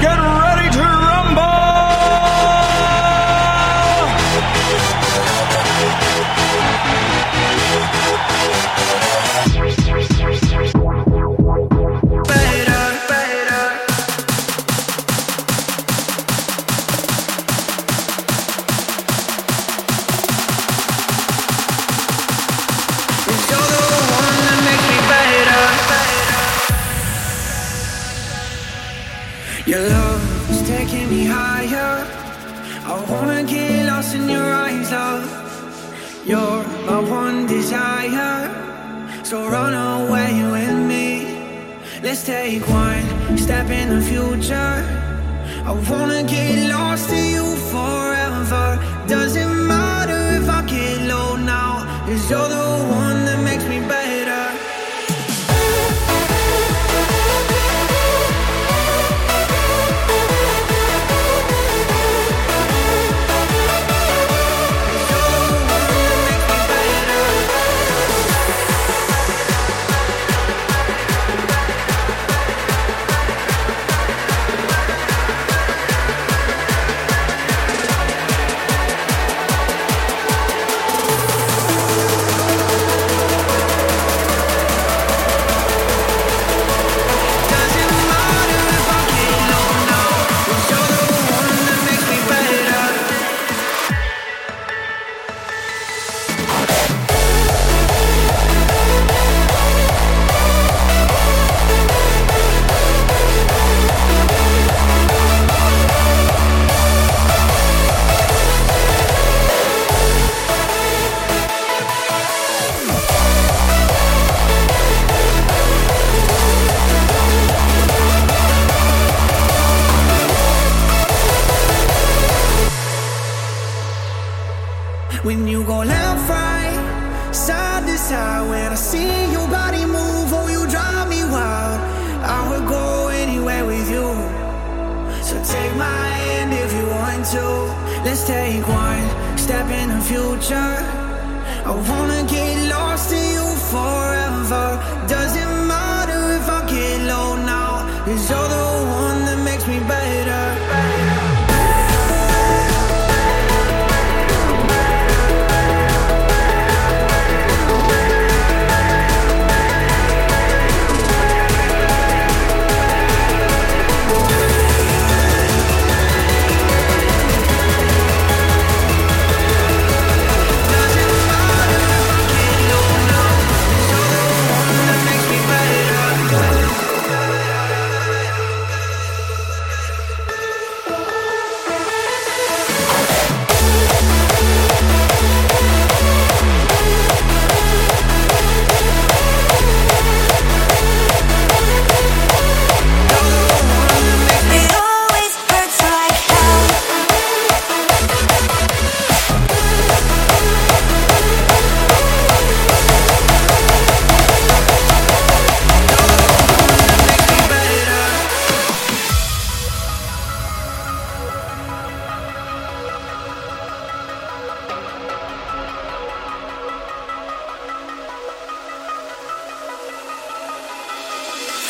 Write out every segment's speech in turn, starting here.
get ready.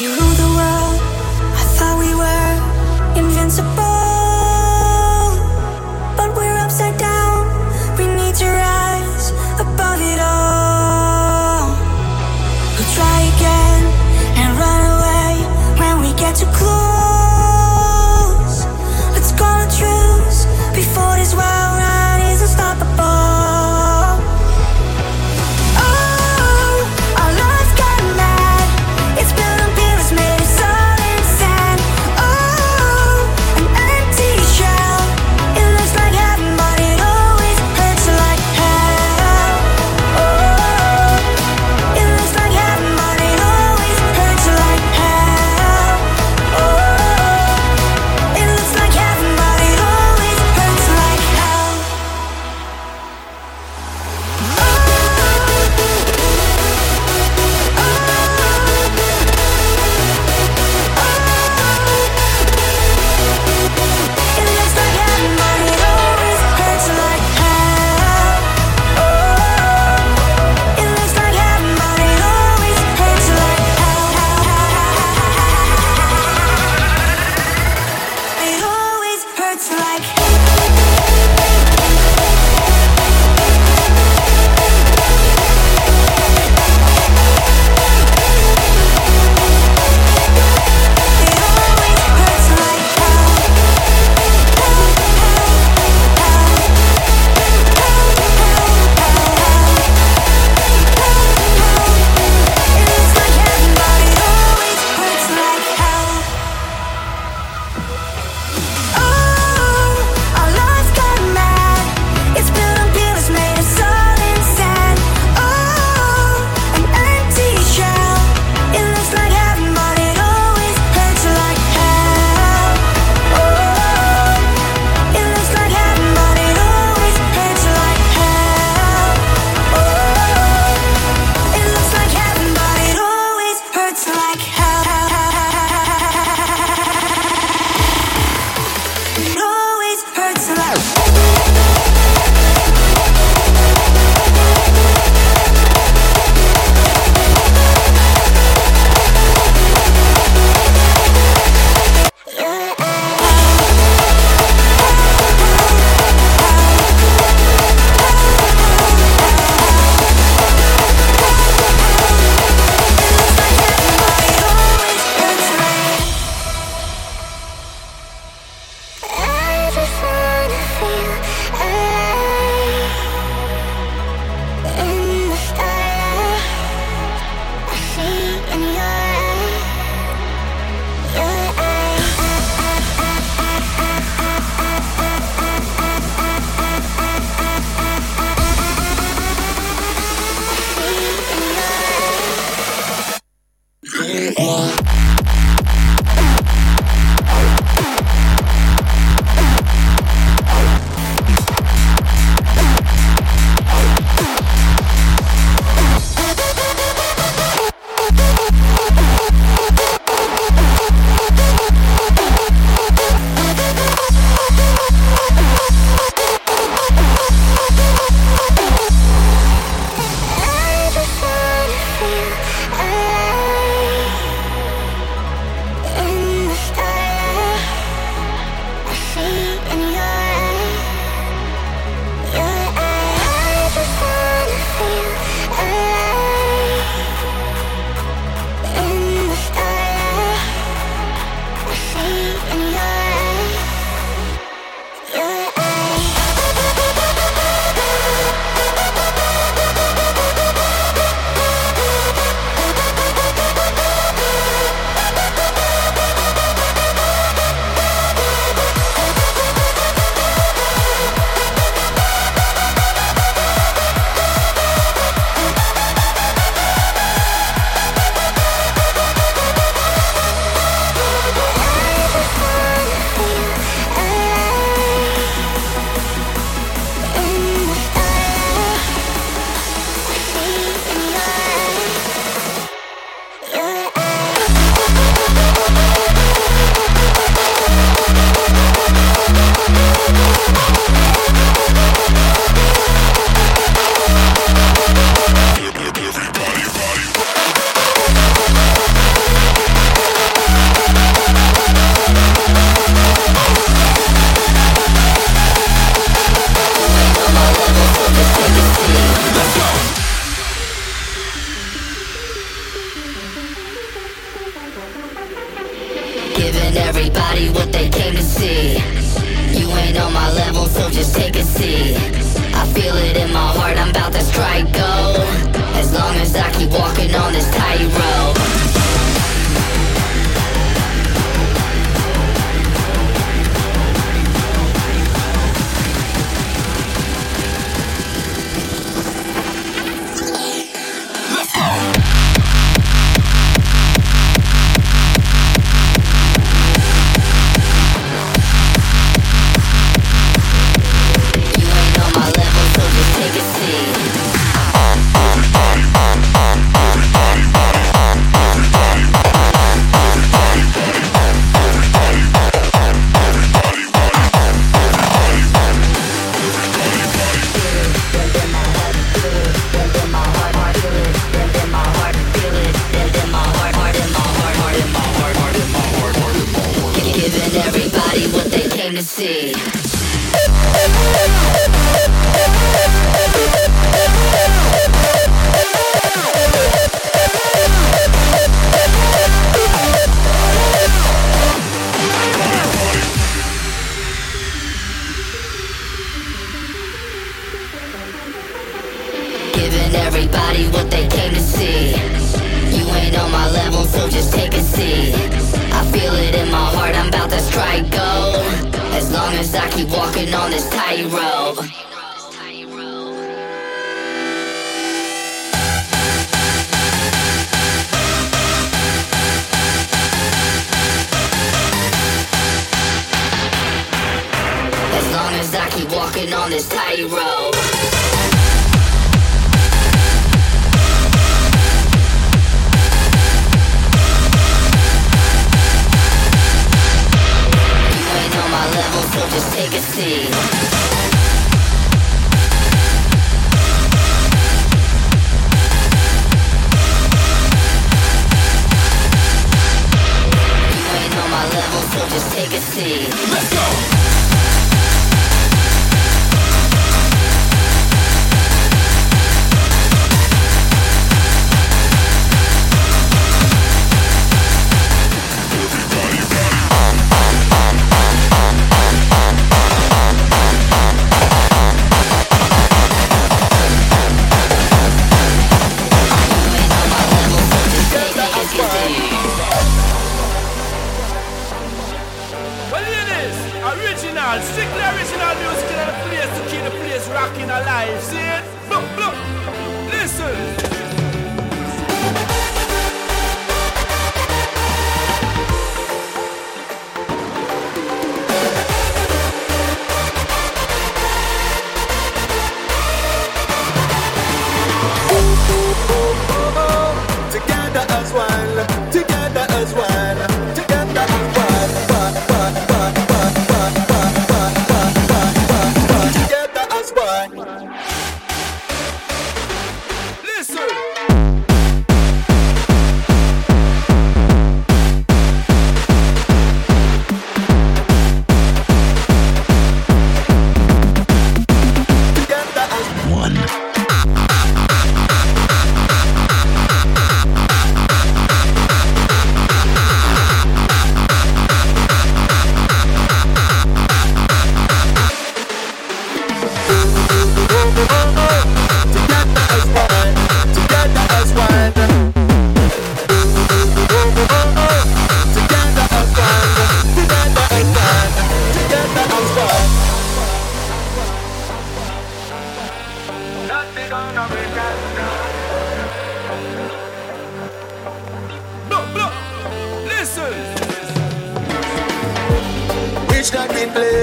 You lose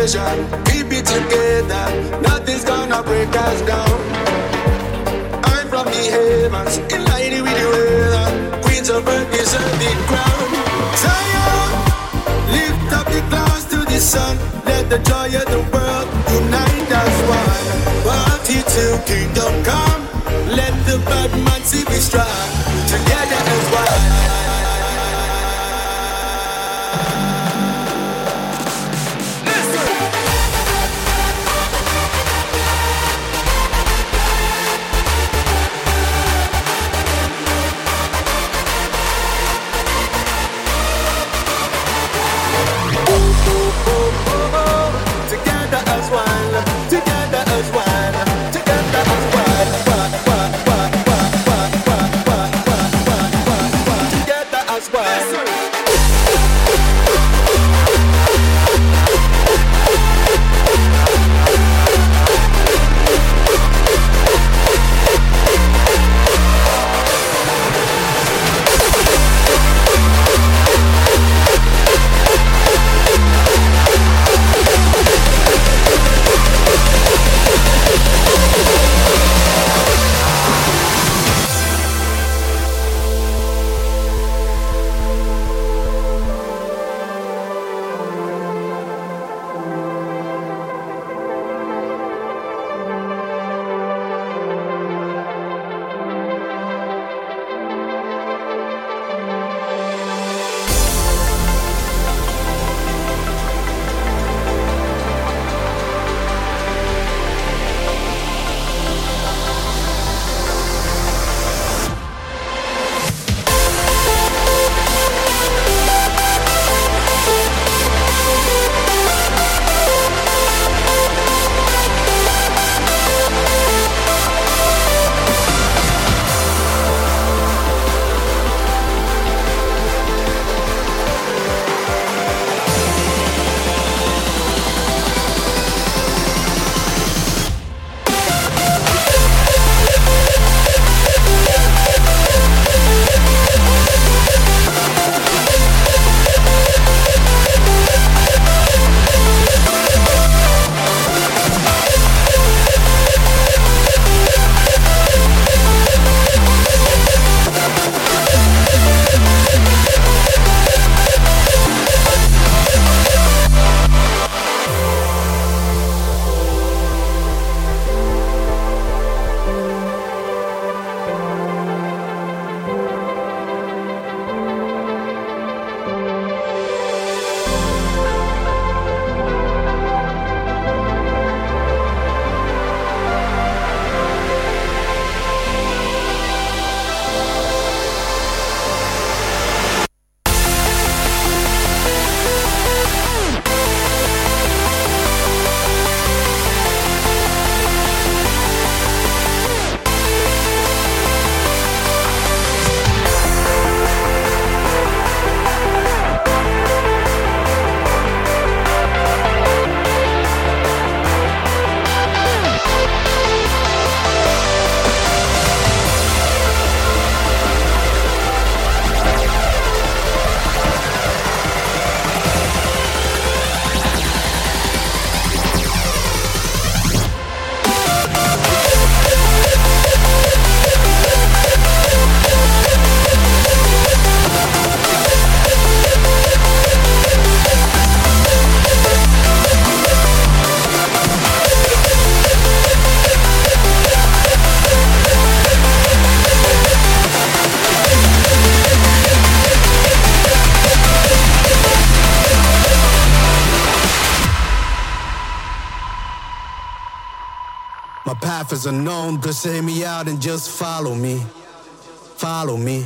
pleasure. Keep it together. Nothing's gonna break us down. I'm from the heavens, in line with the weather. Queens of earth deserve the crown. Zion, lift up the glass to the sun. Let the joy of the world unite as one. Party till kingdom come. Let the bad man see we strong. Together as one. Say me out and just follow me. Follow me.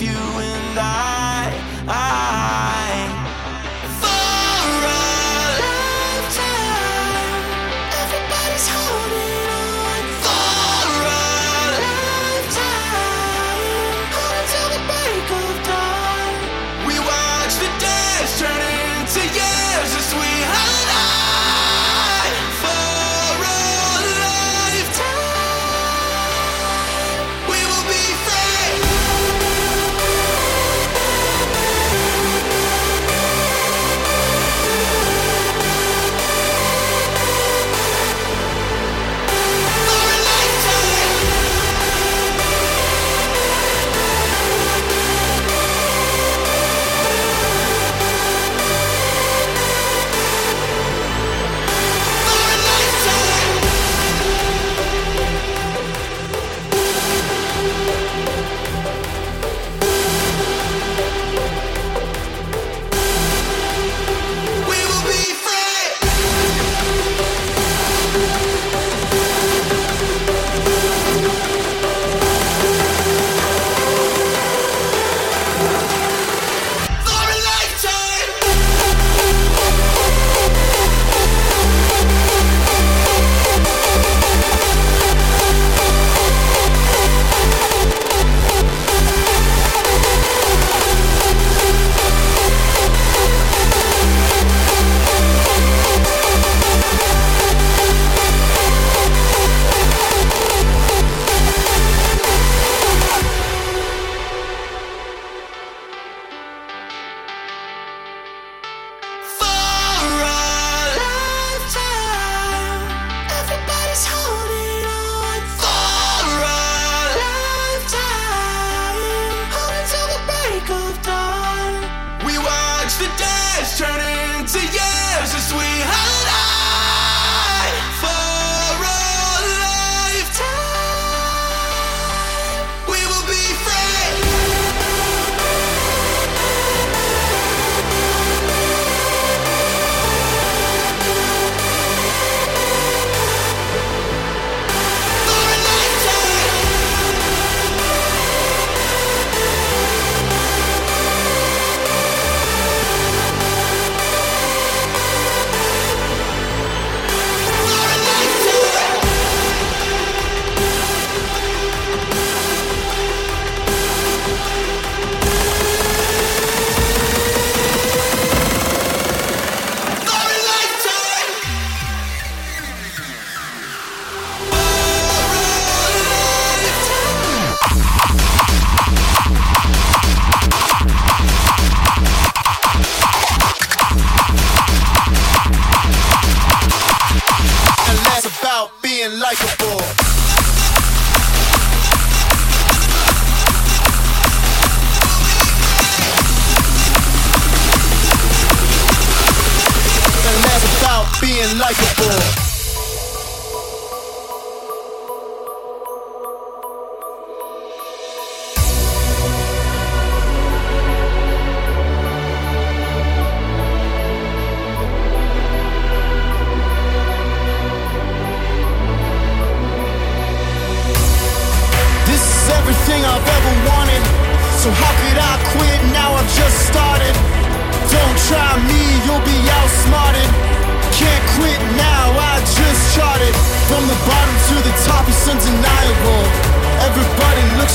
you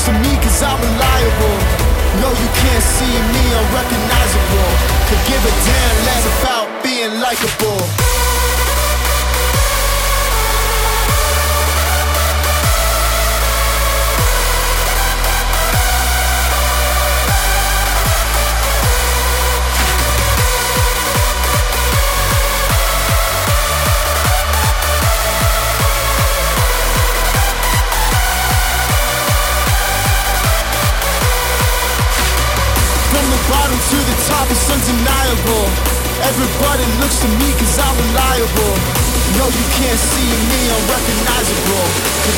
to me cause I'm reliable. No, you can't see me, I'm recognizable. Could give a damn less about being likable. pop is undeniable. Everybody looks to me cause I'm reliable. No, you can't see me, I'm recognizable.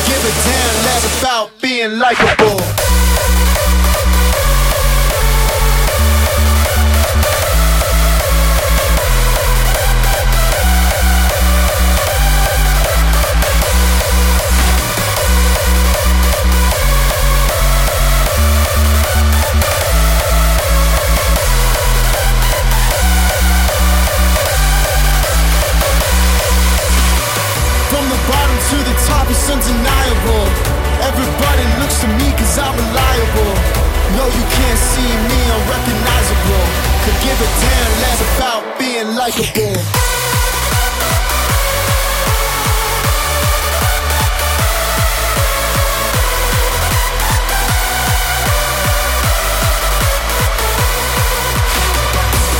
Give a damn less about being likable. Undeniable. Everybody looks to me cause I'm reliable. No, you can't see me, I'm recognizable. Could give a damn less about being likable.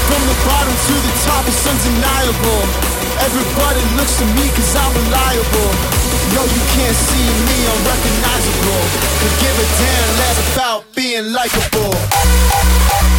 From the bottom to the top, it's undeniable. Everybody looks to me cause I'm reliable. No, you can't see me, I'm recognizable. Could give a damn less about being likable.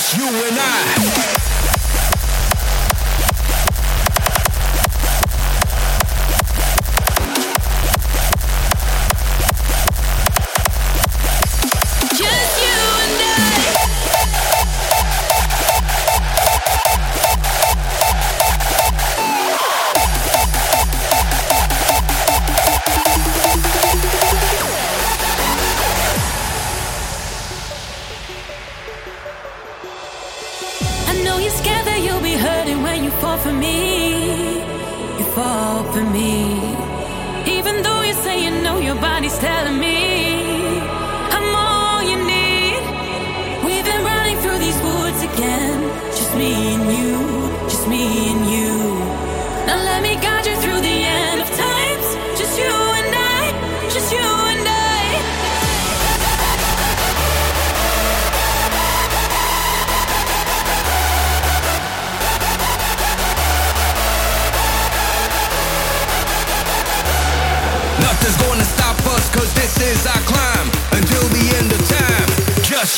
just you and I.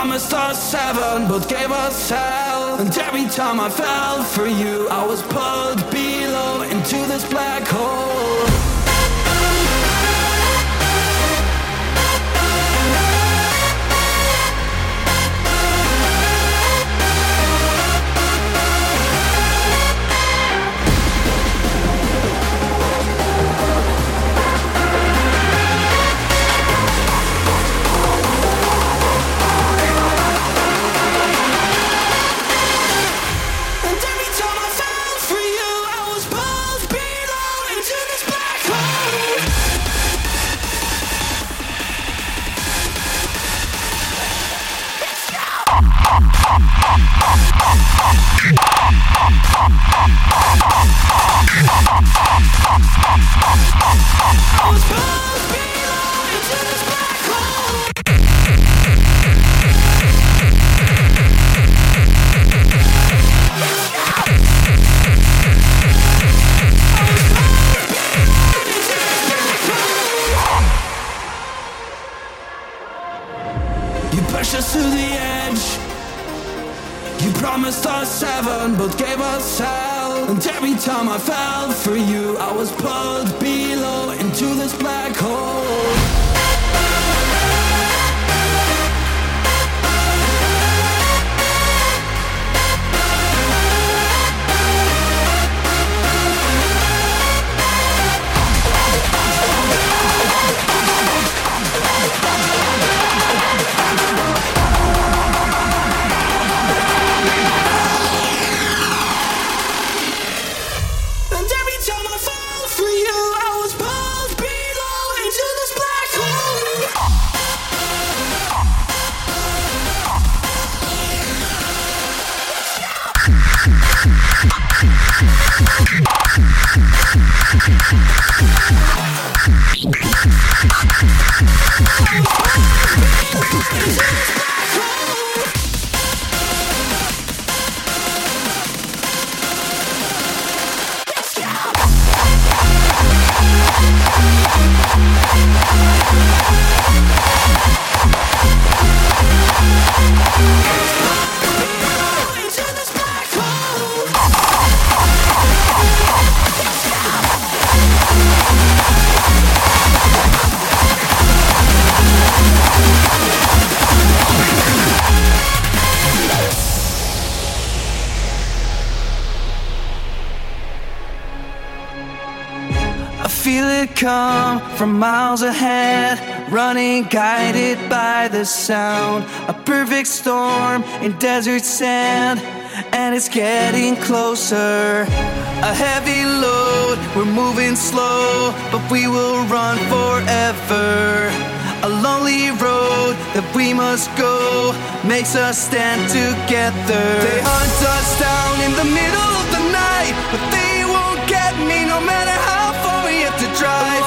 promised us seven, but gave us hell. And every time I fell for you, I was pulled below into this black hole. come from miles ahead, running guided by the sound. A perfect storm in desert sand, and it's getting closer. A heavy load, we're moving slow, but we will run forever. A lonely road that we must go makes us stand together. They hunt us down in the middle of the night try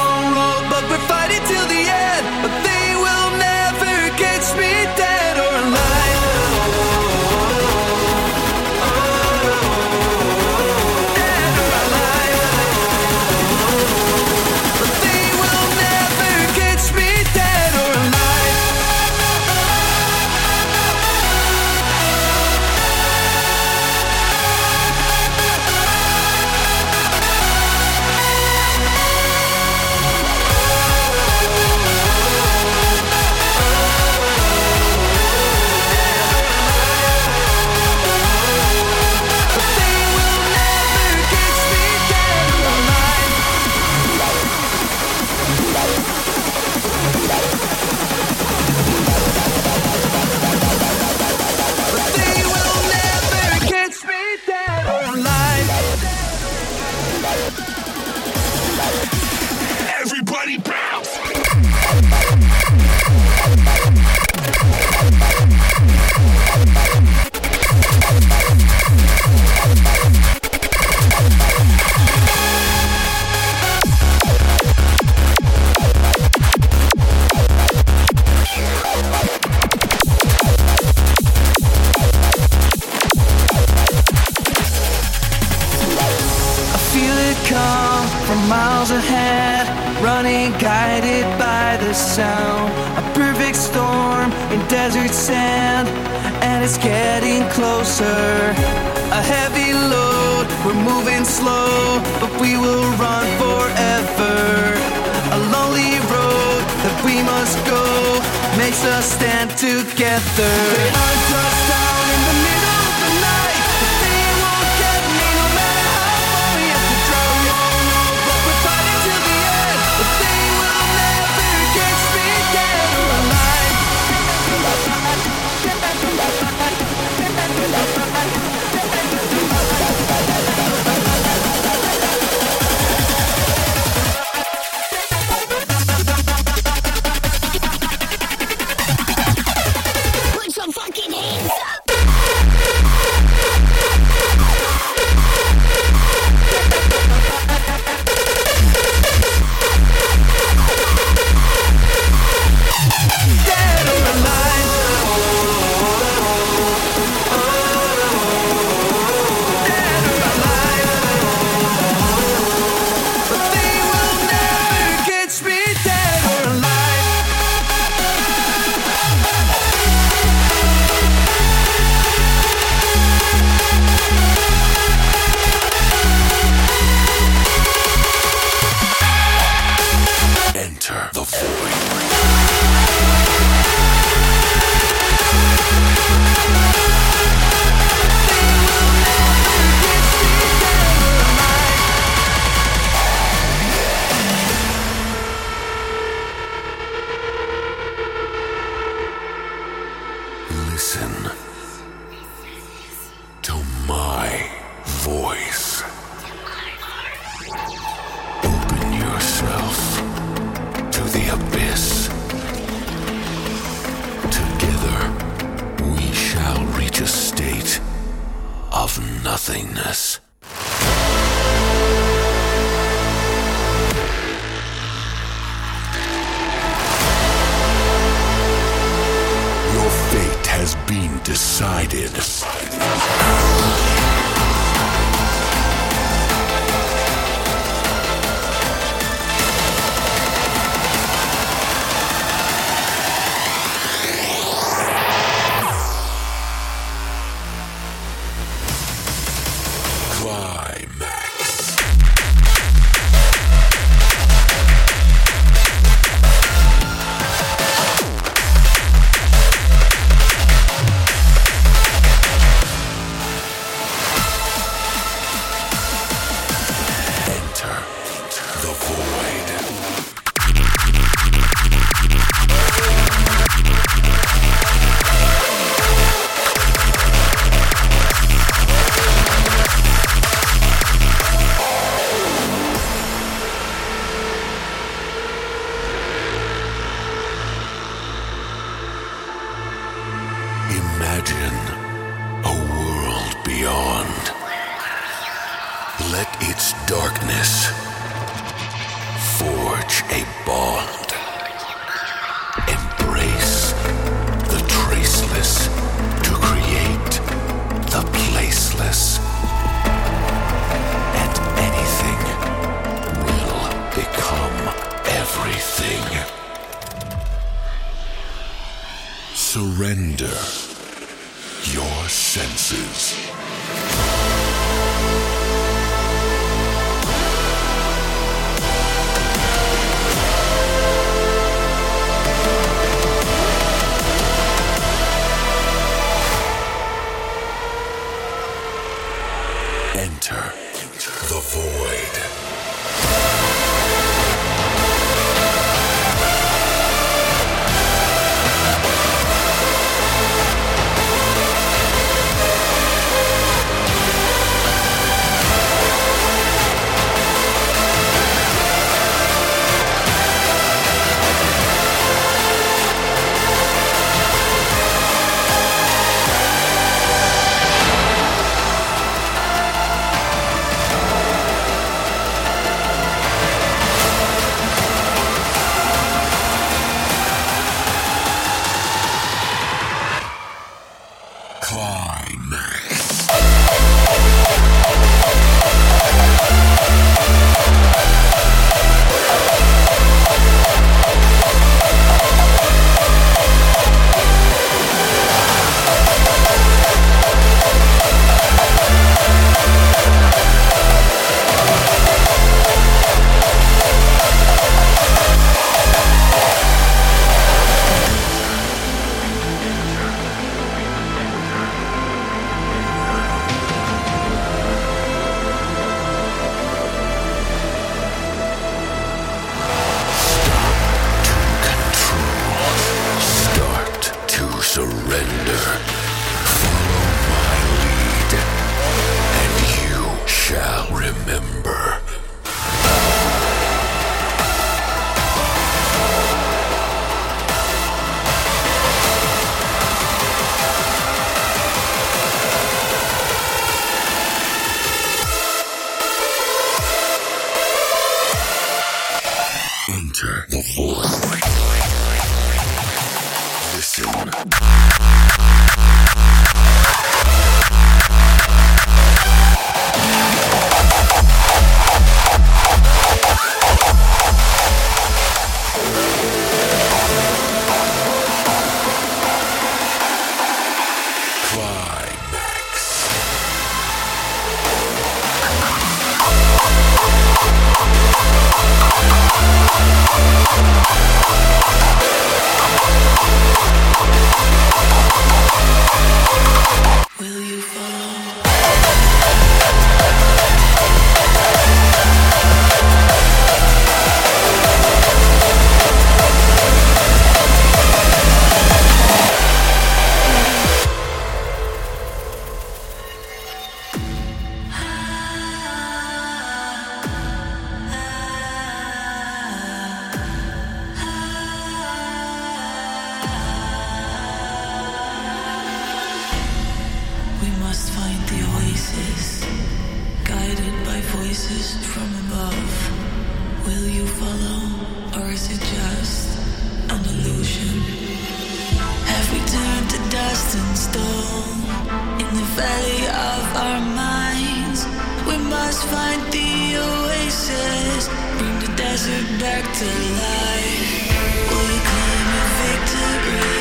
let its darkness forge a bond. Embrace the traceless to create the placeless. And anything will become everything. Surrender your senses. find the oasis, guided by voices from above. Will you follow, or is it just an illusion? Have we turned to dust and stone in the valley of our minds? We must find the oasis, bring the desert back to life. Will you claim a victory?